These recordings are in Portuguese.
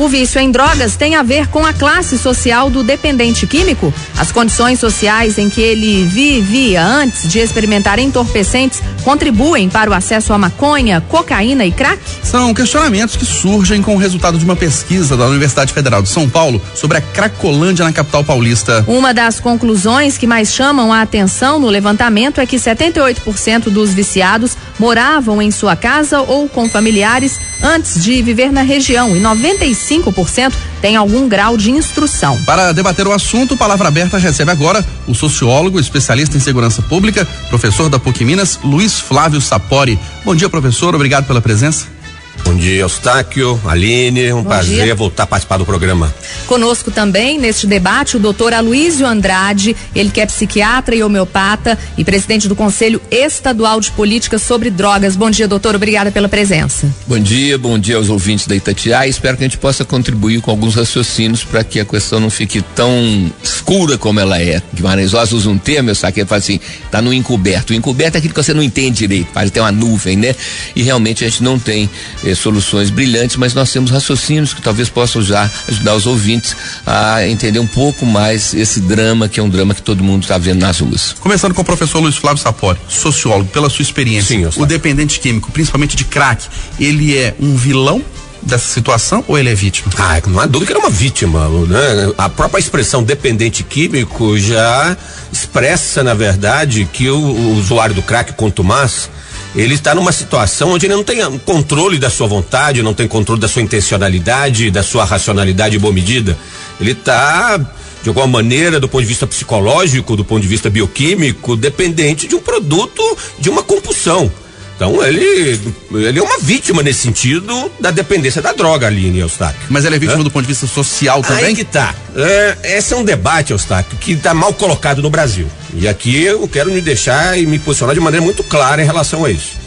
O vício em drogas tem a ver com a classe social do dependente químico? As condições sociais em que ele vivia antes de experimentar entorpecentes contribuem para o acesso à maconha, cocaína e crack? São questionamentos que surgem com o resultado de uma pesquisa da Universidade Federal de São Paulo sobre a cracolândia na capital paulista. Uma das conclusões que mais chamam a atenção no levantamento é que 78% dos viciados moravam em sua casa ou com familiares antes de viver na região e 95% têm algum grau de instrução. Para debater o assunto, Palavra Aberta recebe agora o sociólogo, especialista em segurança pública, professor da PUC Minas, Luiz Flávio Sapori. Bom dia, professor, obrigado pela presença. Bom dia, Eustáquio, Aline, um Bom prazer dia. voltar a participar do programa. Conosco também neste debate o doutor Aloísio Andrade, ele que é psiquiatra e homeopata e presidente do Conselho Estadual de Políticas sobre Drogas. Bom dia, doutor, obrigada pela presença. Bom dia, bom dia aos ouvintes da Itatiaia. Espero que a gente possa contribuir com alguns raciocínios para que a questão não fique tão escura como ela é. Guimarães Rosa usa um termo, eu sabe que ele fala assim, tá no encoberto. O encoberto é aquilo que você não entende direito, parece ter uma nuvem, né? E realmente a gente não tem eh, soluções brilhantes, mas nós temos raciocínios que talvez possam já ajudar os ouvintes a entender um pouco mais esse drama, que é um drama que todo mundo está vendo nas ruas. Começando com o professor Luiz Flávio Sapori, sociólogo, pela sua experiência, Sim, o dependente químico, principalmente de crack, ele é um vilão dessa situação ou ele é vítima? Ah, não há dúvida que ele é uma vítima, né? A própria expressão dependente químico já expressa, na verdade, que o, o usuário do crack, quanto mais, ele está numa situação onde ele não tem controle da sua vontade, não tem controle da sua intencionalidade, da sua racionalidade boa medida. Ele está de alguma maneira, do ponto de vista psicológico, do ponto de vista bioquímico, dependente de um produto, de uma compulsão. Então ele, ele é uma vítima nesse sentido da dependência da droga, Aline Eustáquio. Mas ele é vítima é? do ponto de vista social também? Aí que tá. É, esse é um debate, Eustáquio, que está mal colocado no Brasil. E aqui eu quero me deixar e me posicionar de maneira muito clara em relação a isso.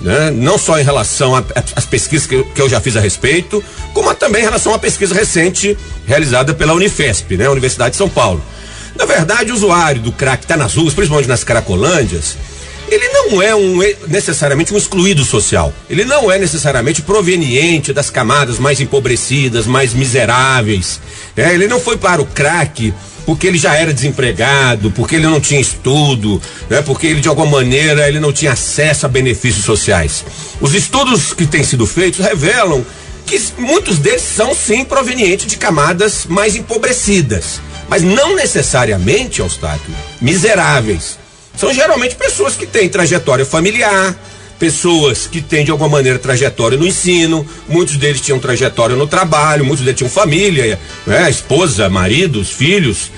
Né? Não só em relação às pesquisas que eu, que eu, já fiz a respeito, como também em relação à pesquisa recente realizada pela Unifesp, né? Universidade de São Paulo. Na verdade, o usuário do crack está nas ruas, principalmente nas cracolândias, ele não é um, necessariamente um excluído social. Ele não é necessariamente proveniente das camadas mais empobrecidas, mais miseráveis. É, ele não foi para o crack porque ele já era desempregado, porque ele não tinha estudo, né? porque ele de alguma maneira ele não tinha acesso a benefícios sociais. Os estudos que têm sido feitos revelam que muitos deles são sim provenientes de camadas mais empobrecidas, mas não necessariamente, Eustáquio, miseráveis. São geralmente pessoas que têm trajetória familiar, pessoas que têm de alguma maneira trajetória no ensino, muitos deles tinham trajetória no trabalho, muitos deles tinham família, né, esposa, maridos, filhos.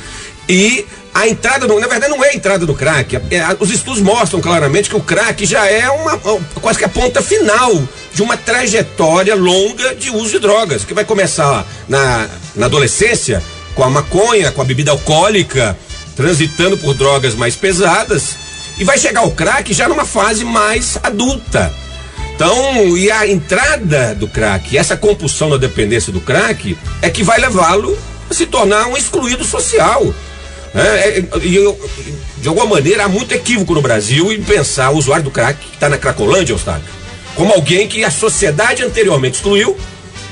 E a entrada, no, na verdade, não é a entrada do crack. É, os estudos mostram claramente que o crack já é uma, quase que a ponta final de uma trajetória longa de uso de drogas, que vai começar na, na adolescência com a maconha, com a bebida alcoólica, transitando por drogas mais pesadas e vai chegar o crack já numa fase mais adulta. Então, e a entrada do crack, essa compulsão da dependência do crack, é que vai levá-lo a se tornar um excluído social. É, é, eu, de alguma maneira há muito equívoco no Brasil em pensar o usuário do crack que está na Cracolândia, Eustáquio, como alguém que a sociedade anteriormente excluiu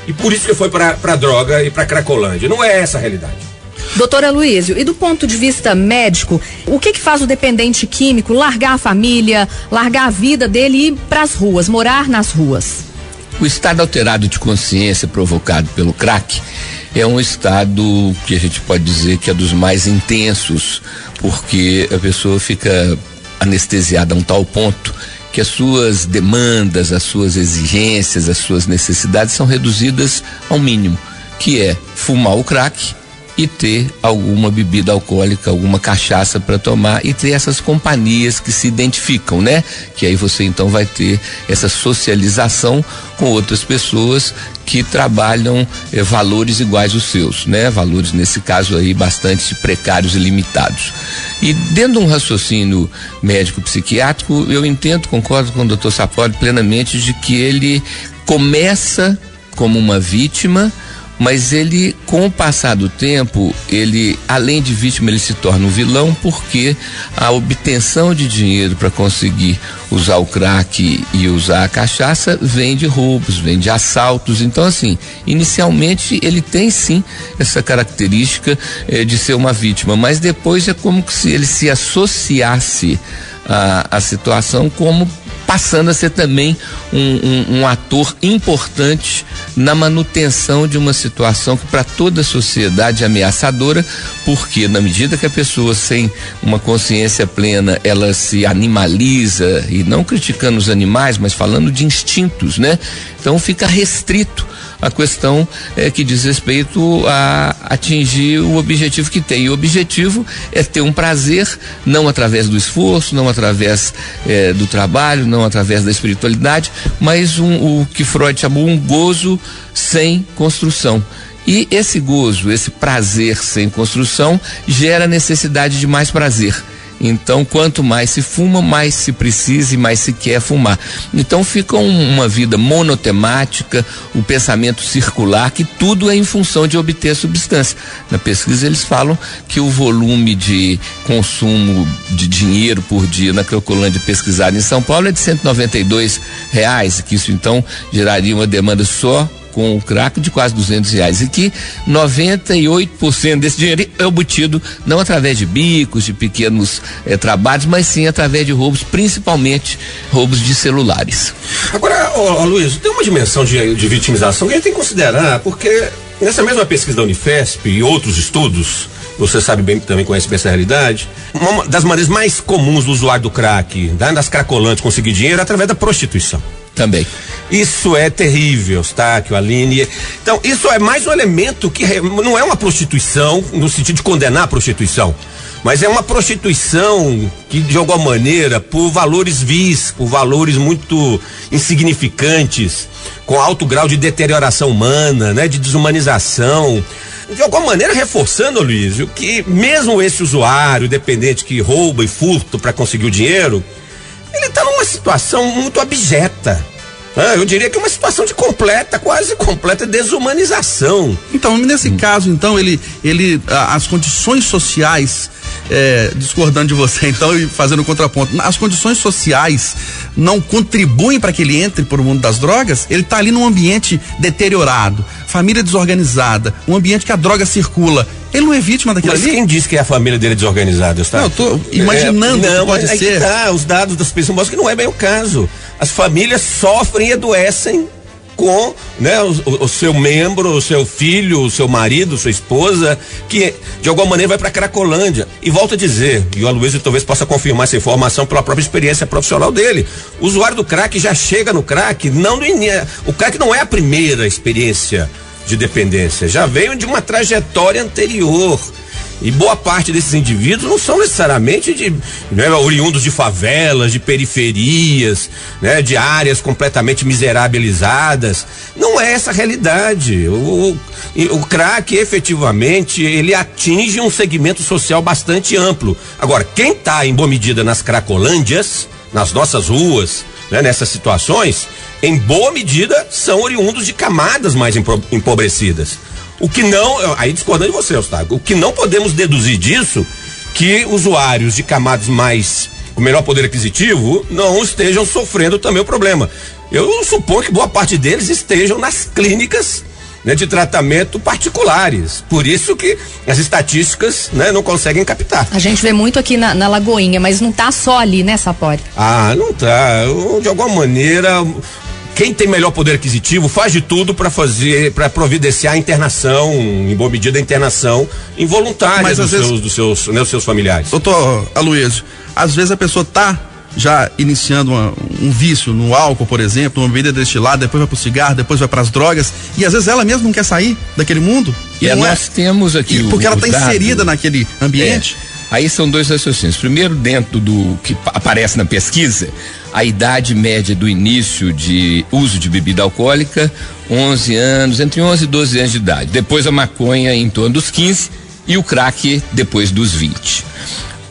e por isso que foi para a droga e para Cracolândia. Não é essa a realidade. Doutora Luísio, e do ponto de vista médico, o que que faz o dependente químico largar a família, largar a vida dele e ir para as ruas, morar nas ruas? O estado alterado de consciência provocado pelo crack é um estado que a gente pode dizer que é dos mais intensos, porque a pessoa fica anestesiada a um tal ponto que as suas demandas, as suas exigências, as suas necessidades são reduzidas ao mínimo, que é fumar o crack e ter alguma bebida alcoólica, alguma cachaça para tomar e ter essas companhias que se identificam, né? Que aí você então vai ter essa socialização com outras pessoas que trabalham eh, valores iguais aos seus, né? Valores nesse caso aí bastante precários e limitados. E dentro de um raciocínio médico psiquiátrico, eu entendo, concordo com o Dr. Sapori plenamente de que ele começa como uma vítima mas ele, com o passar do tempo, ele, além de vítima, ele se torna um vilão porque a obtenção de dinheiro para conseguir usar o crack e usar a cachaça vem de roubos, vem de assaltos. Então, assim, inicialmente ele tem sim essa característica eh, de ser uma vítima, mas depois é como se ele se associasse à, à situação como passando a ser também um, um, um ator importante na manutenção de uma situação que para toda a sociedade é ameaçadora, porque na medida que a pessoa sem uma consciência plena ela se animaliza e não criticando os animais, mas falando de instintos, né? Então fica restrito a questão é, que diz respeito a atingir o objetivo que tem. E o objetivo é ter um prazer, não através do esforço, não através é, do trabalho, não através da espiritualidade, mas um, o que Freud chamou um gozo sem construção. E esse gozo, esse prazer sem construção, gera necessidade de mais prazer. Então, quanto mais se fuma, mais se precisa e mais se quer fumar. Então, fica um, uma vida monotemática, o um pensamento circular, que tudo é em função de obter substância. Na pesquisa, eles falam que o volume de consumo de dinheiro por dia na Crocolândia pesquisada em São Paulo é de 192 reais, que isso então geraria uma demanda só com o crack de quase 200 reais e que 98% desse dinheiro é obtido não através de bicos, de pequenos eh, trabalhos, mas sim através de roubos, principalmente roubos de celulares. Agora, ó, ó, Luiz, tem uma dimensão de, de vitimização que a gente tem que considerar, porque nessa mesma pesquisa da Unifesp e outros estudos, você sabe bem que também conhece essa realidade. Uma das maneiras mais comuns do usuário do crack, das cracolantes conseguir dinheiro é através da prostituição. Também. Isso é terrível, Eustáquio, Aline. Então, isso é mais um elemento que não é uma prostituição no sentido de condenar a prostituição, mas é uma prostituição que, de alguma maneira, por valores vis, por valores muito insignificantes, com alto grau de deterioração humana, né, de desumanização, de alguma maneira reforçando, Luiz, que mesmo esse usuário dependente que rouba e furta para conseguir o dinheiro, situação muito abjeta. Ah, eu diria que é uma situação de completa, quase completa desumanização. Então, nesse hum. caso, então, ele, ele, as condições sociais, é, discordando de você, então, e fazendo contraponto, as condições sociais não contribuem para que ele entre para o mundo das drogas, ele está ali num ambiente deteriorado, família desorganizada, um ambiente que a droga circula. Ele não é vítima daquilo Mas ali? quem disse que é a família dele desorganizada? Não, eu tô imaginando é, não, que pode ser. Tá, os dados das pesquisas mostram que não é bem o caso. As famílias sofrem e adoecem com né, o, o, seu membro, o seu filho, o seu marido, sua esposa, que de alguma maneira vai para Cracolândia. E volto a dizer, e o Aloysio talvez possa confirmar essa informação pela própria experiência profissional dele. O usuário do crack já chega no crack, não no O crack não é a primeira experiência de dependência, já veio de uma trajetória anterior. E boa parte desses indivíduos não são necessariamente de né, oriundos de favelas, de periferias, né, de áreas completamente miserabilizadas. Não é essa a realidade. O, o, o crack, efetivamente, ele atinge um segmento social bastante amplo. Agora, quem está em boa medida nas cracolândias, nas nossas ruas, né, nessas situações, em boa medida são oriundos de camadas mais empobrecidas. O que não, aí discordando de você, Eustáquio, o que não podemos deduzir disso, que usuários de camadas mais com melhor poder aquisitivo não estejam sofrendo também o problema. Eu suponho que boa parte deles estejam nas clínicas né, de tratamento particulares. Por isso que as estatísticas né, não conseguem captar. A gente vê muito aqui na, na Lagoinha, mas não está só ali, né, Sapori? Ah, não tá. De alguma maneira, quem tem melhor poder aquisitivo faz de tudo para fazer, para providenciar a internação, em boa medida a internação involuntária Mas, dos, vezes, seus, dos, seus, né, dos seus familiares. Doutor Aloysio, às vezes a pessoa tá já iniciando uma, um vício no álcool, por exemplo, uma bebida destilada, depois vai pro cigarro, depois vai para as drogas, e às vezes ela mesma não quer sair daquele mundo. E, e nós é, temos aqui. E, porque o, ela está inserida naquele ambiente. É. Aí são dois raciocínios. Primeiro, dentro do que aparece na pesquisa, a idade média do início de uso de bebida alcoólica, 11 anos, entre 11 e 12 anos de idade. Depois a maconha em torno dos 15 e o crack depois dos 20.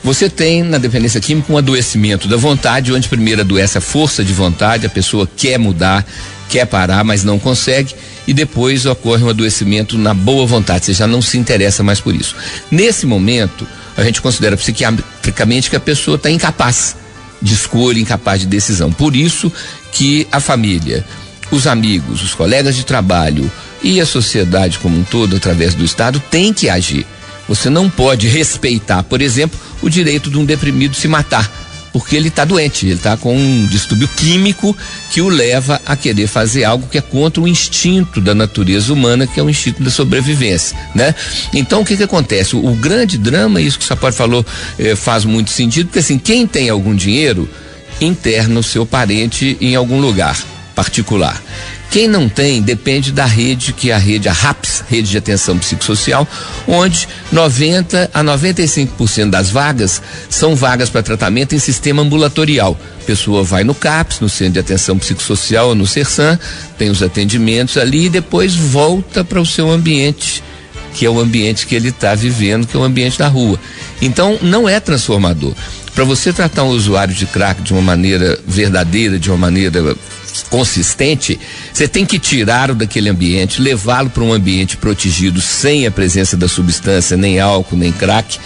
Você tem na dependência química um adoecimento da vontade, onde primeiro adoece a força de vontade, a pessoa quer mudar, quer parar, mas não consegue, e depois ocorre um adoecimento na boa vontade, você já não se interessa mais por isso. Nesse momento, a gente considera psiquiatricamente que a pessoa está incapaz de escolha, incapaz de decisão. Por isso que a família, os amigos, os colegas de trabalho e a sociedade como um todo, através do Estado, tem que agir. Você não pode respeitar, por exemplo, o direito de um deprimido se matar porque ele está doente, ele está com um distúrbio químico que o leva a querer fazer algo que é contra o instinto da natureza humana, que é o instinto da sobrevivência, né? Então o que que acontece? O, o grande drama, isso que o Sapori falou, eh, faz muito sentido, porque assim, quem tem algum dinheiro interna o seu parente em algum lugar particular. Quem não tem depende da rede, que é a rede, a RAPS, Rede de Atenção Psicossocial, onde 90 a 95% das vagas são vagas para tratamento em sistema ambulatorial. A pessoa vai no CAPS, no Centro de Atenção Psicossocial ou no CERSAM, tem os atendimentos ali e depois volta para o seu ambiente que é o ambiente que ele está vivendo, que é o ambiente da rua. Então, não é transformador. Para você tratar um usuário de crack de uma maneira verdadeira, de uma maneira consistente, você tem que tirá-lo daquele ambiente, levá-lo para um ambiente protegido sem a presença da substância, nem álcool, nem crack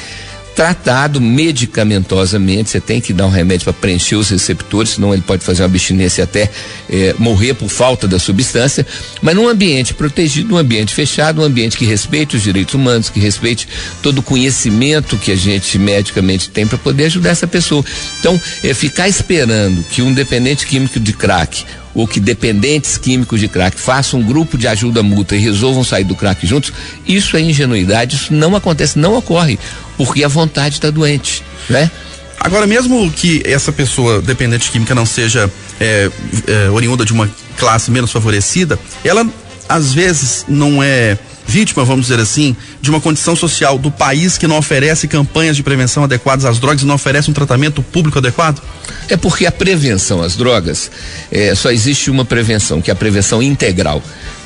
tratado medicamentosamente, você tem que dar um remédio para preencher os receptores, senão ele pode fazer uma abstinência até eh, morrer por falta da substância, mas num ambiente protegido, num ambiente fechado, um ambiente que respeite os direitos humanos, que respeite todo o conhecimento que a gente medicamente tem para poder ajudar essa pessoa. Então, é ficar esperando que um dependente químico de crack ou que dependentes químicos de crack façam um grupo de ajuda mútua e resolvam sair do crack juntos, isso é ingenuidade, isso não acontece, não ocorre, porque a vontade está doente, né? Agora, mesmo que essa pessoa dependente química não seja é, é, oriunda de uma classe menos favorecida, ela às vezes não é vítima, vamos dizer assim, de uma condição social do país que não oferece campanhas de prevenção adequadas às drogas e não oferece um tratamento público adequado? É porque a prevenção às drogas, é, só existe uma prevenção, que é a prevenção integral.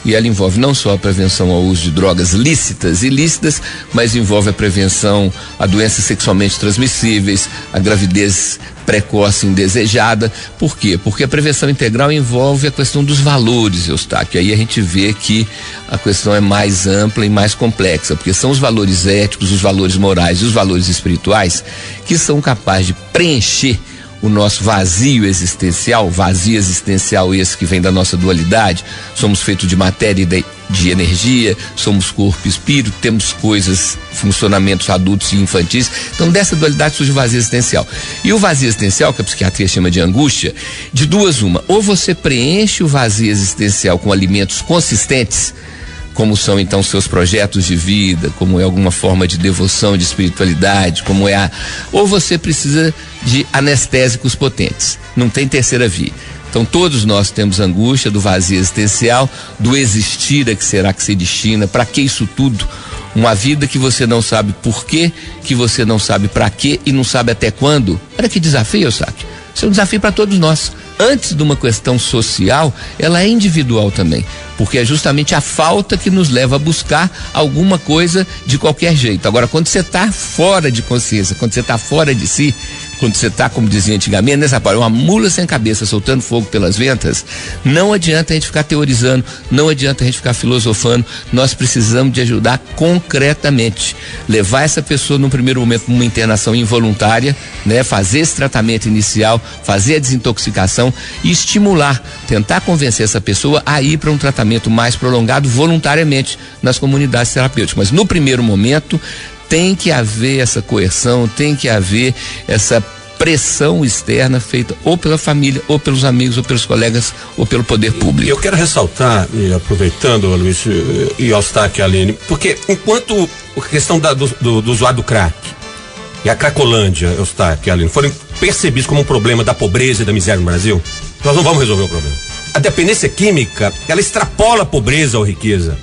E ela envolve não só a prevenção ao uso de drogas lícitas e ilícitas, mas envolve a prevenção a doenças sexualmente transmissíveis, a gravidez precoce indesejada. Por quê? Porque a prevenção integral envolve a questão dos valores, Eustáquio. Aí a gente vê que a questão é mais ampla e mais complexa, porque são os valores éticos, os valores morais e os valores espirituais que são capazes de preencher o nosso vazio existencial, vazio existencial esse que vem da nossa dualidade, somos feitos de matéria e de, de energia, somos corpo e espírito, temos coisas, funcionamentos adultos e infantis. Então, dessa dualidade surge o vazio existencial. E o vazio existencial, que a psiquiatria chama de angústia, de duas uma. Ou você preenche o vazio existencial com alimentos consistentes, como são então seus projetos de vida, como é alguma forma de devoção, de espiritualidade, como é a. Ou você precisa de anestésicos potentes. Não tem terceira via. Então todos nós temos angústia do vazio existencial, do existir a que será que se destina, para que isso tudo? Uma vida que você não sabe por quê, que você não sabe para quê e não sabe até quando. Olha que desafio, sabe? Isso é um desafio para todos nós antes de uma questão social, ela é individual também, porque é justamente a falta que nos leva a buscar alguma coisa de qualquer jeito. Agora, quando você está fora de consciência, quando você está fora de si, quando você está, como dizia antigamente, nessa parte, uma mula sem cabeça soltando fogo pelas ventas, não adianta a gente ficar teorizando, não adianta a gente ficar filosofando, nós precisamos de ajudar concretamente. Levar essa pessoa num primeiro momento uma internação involuntária, né? Fazer esse tratamento inicial, fazer a desintoxicação e estimular, tentar convencer essa pessoa a ir para um tratamento mais prolongado voluntariamente nas comunidades terapêuticas. Mas no primeiro momento, tem que haver essa coerção, tem que haver essa pressão externa feita ou pela família, ou pelos amigos, ou pelos colegas, ou pelo poder público. Eu quero ressaltar, e aproveitando, Luiz, e Eustáquio e Aline, porque enquanto a questão da, do, do, do, usuário do crack e a Cracolândia, Eustáquio e Aline, forem percebidos como um problema da pobreza e da miséria no Brasil, nós não vamos resolver o problema. A dependência química, ela extrapola a pobreza ou riqueza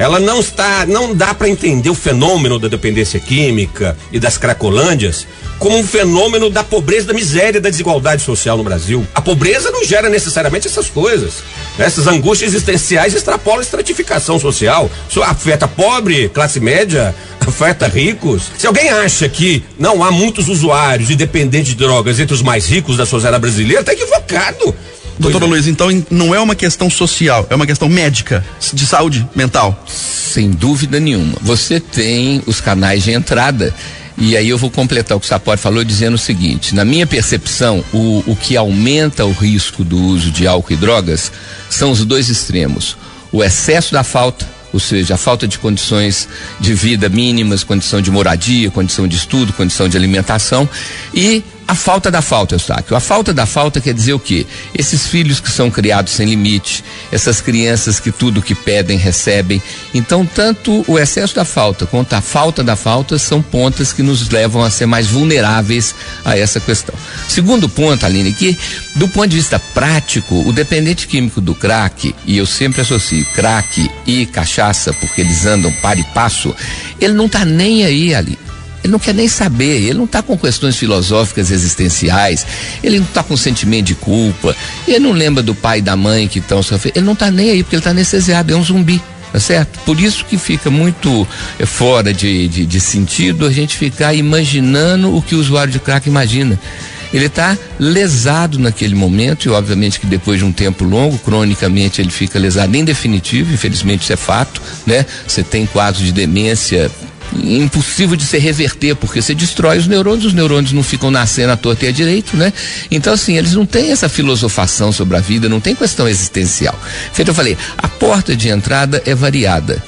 ela não está, não dá para entender o fenômeno da dependência química e das cracolândias como um fenômeno da pobreza, da miséria, da desigualdade social no Brasil. A pobreza não gera necessariamente essas coisas. Essas angústias existenciais extrapolam a estratificação social. Isso afeta pobre, classe média, afeta ricos. Se alguém acha que não há muitos usuários e dependentes de drogas entre os mais ricos da sociedade brasileira, está equivocado. Doutora é. Luiz, então não é uma questão social, é uma questão médica, de saúde mental. Sem dúvida nenhuma. Você tem os canais de entrada e aí eu vou completar o que o Sapori falou dizendo o seguinte: na minha percepção, o, o que aumenta o risco do uso de álcool e drogas são os dois extremos. O excesso da falta, ou seja, a falta de condições de vida mínimas, condição de moradia, condição de estudo, condição de alimentação e a falta da falta, Eustáquio. A falta da falta quer dizer o quê? Esses filhos que são criados sem limite, essas crianças que tudo que pedem recebem. Então, tanto o excesso da falta quanto a falta da falta são pontas que nos levam a ser mais vulneráveis a essa questão. Segundo ponto, Aline, que do ponto de vista prático, o dependente químico do crack, e eu sempre associo crack e cachaça, porque eles andam para e passo, ele não está nem aí ali ele não quer nem saber, ele não está com questões filosóficas existenciais, ele não está com sentimento de culpa, ele não lembra do pai e da mãe que estão sofrendo, ele não está nem aí porque ele está anestesiado, é um zumbi. Tá certo? Por isso que fica muito é, fora de, de, de sentido a gente ficar imaginando o que o usuário de crack imagina ele está lesado naquele momento e obviamente que depois de um tempo longo, cronicamente ele fica lesado em definitivo, infelizmente isso é fato, né? Você tem quadros de demência impossível de se reverter, porque você destrói os neurônios, os neurônios não ficam nascendo à torta e à direito, né? Então, assim, eles não têm essa filosofação sobre a vida, não tem questão existencial. Feito, eu falei, a porta de entrada é variada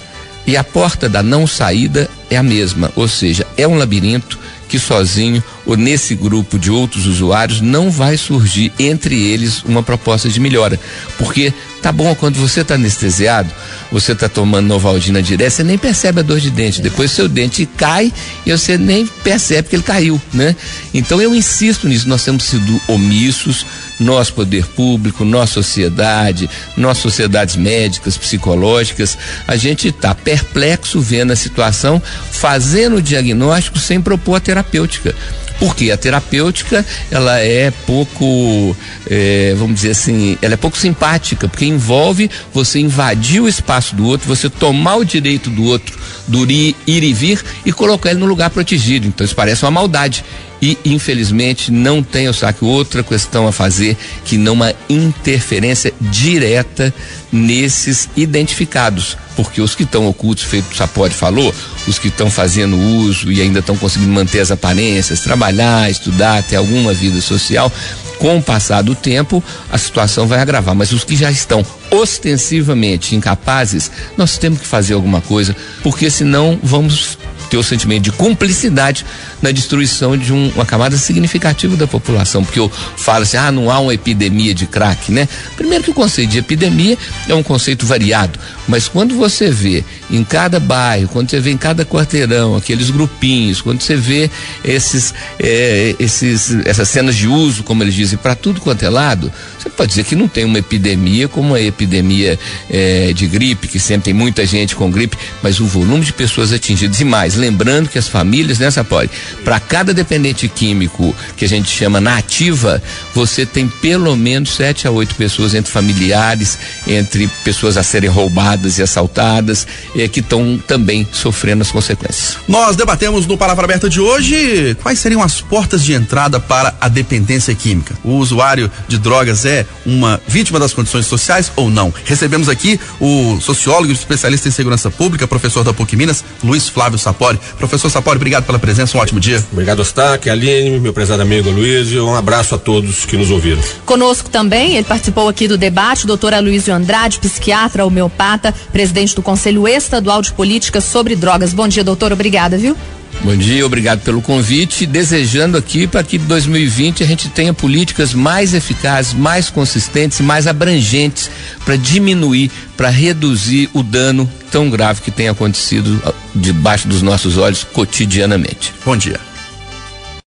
e a porta da não saída é a mesma, ou seja, é um labirinto que sozinho ou nesse grupo de outros usuários não vai surgir entre eles uma proposta de melhora. Porque tá bom, quando você está anestesiado, você está tomando Novaldina direto, você nem percebe a dor de dente. Depois seu dente cai e você nem percebe que ele caiu, né? Então eu insisto nisso, nós temos sido omissos, nós poder público, nós sociedade, nós sociedades médicas, psicológicas, a gente está perplexo vendo a situação, fazendo o diagnóstico sem propor a terapêutica. Porque a terapêutica, ela é pouco, é, vamos dizer assim, ela é pouco simpática, porque envolve você invadir o espaço do outro, você tomar o direito do outro, do ir, ir e vir e colocar ele no lugar protegido. Então isso parece uma maldade e infelizmente não tem o saque outra questão a fazer que não uma interferência direta nesses identificados, porque os que estão ocultos, feito o Sapode falou, os que estão fazendo uso e ainda estão conseguindo manter as aparências, trabalhar, estudar, ter alguma vida social, com o passar do tempo, a situação vai agravar. Mas os que já estão ostensivamente incapazes, nós temos que fazer alguma coisa, porque senão vamos ter o sentimento de cumplicidade na destruição de um, uma camada significativa da população, porque eu falo assim, ah, não há uma epidemia de crack, né? Primeiro que o conceito de epidemia é um conceito variado, mas quando você vê em cada bairro, quando você vê em cada quarteirão aqueles grupinhos, quando você vê esses, é, esses essas cenas de uso, como eles dizem, para tudo quanto é lado, pode dizer que não tem uma epidemia como a epidemia é, de gripe, que sempre tem muita gente com gripe, mas o volume de pessoas atingidas e mais, lembrando que as famílias, né, pode, para cada dependente químico que a gente chama na ativa, você tem pelo menos sete a oito pessoas entre familiares, entre pessoas a serem roubadas e assaltadas, que estão também sofrendo as consequências. Nós debatemos no Palavra Aberta de hoje quais seriam as portas de entrada para a dependência química. O usuário de drogas é uma vítima das condições sociais ou não? Recebemos aqui o sociólogo e especialista em segurança pública, professor da PUC Minas, Luiz Flávio Sapori. Professor Sapori, obrigado pela presença, um ótimo dia. Obrigado, Ostaque, Aline, meu prezado amigo Luiz, e um abraço a todos que nos ouviram. Conosco também, ele participou aqui do debate, doutor Aloysio Andrade, psiquiatra, homeopata, presidente do Conselho Estadual de Política sobre Drogas. Bom dia, doutor, obrigada, viu? Bom dia, obrigado pelo convite. Desejando aqui para que 2020 a gente tenha políticas mais eficazes, mais consistentes mais abrangentes para diminuir, para reduzir o dano tão grave que tem acontecido debaixo dos nossos olhos cotidianamente. Bom dia.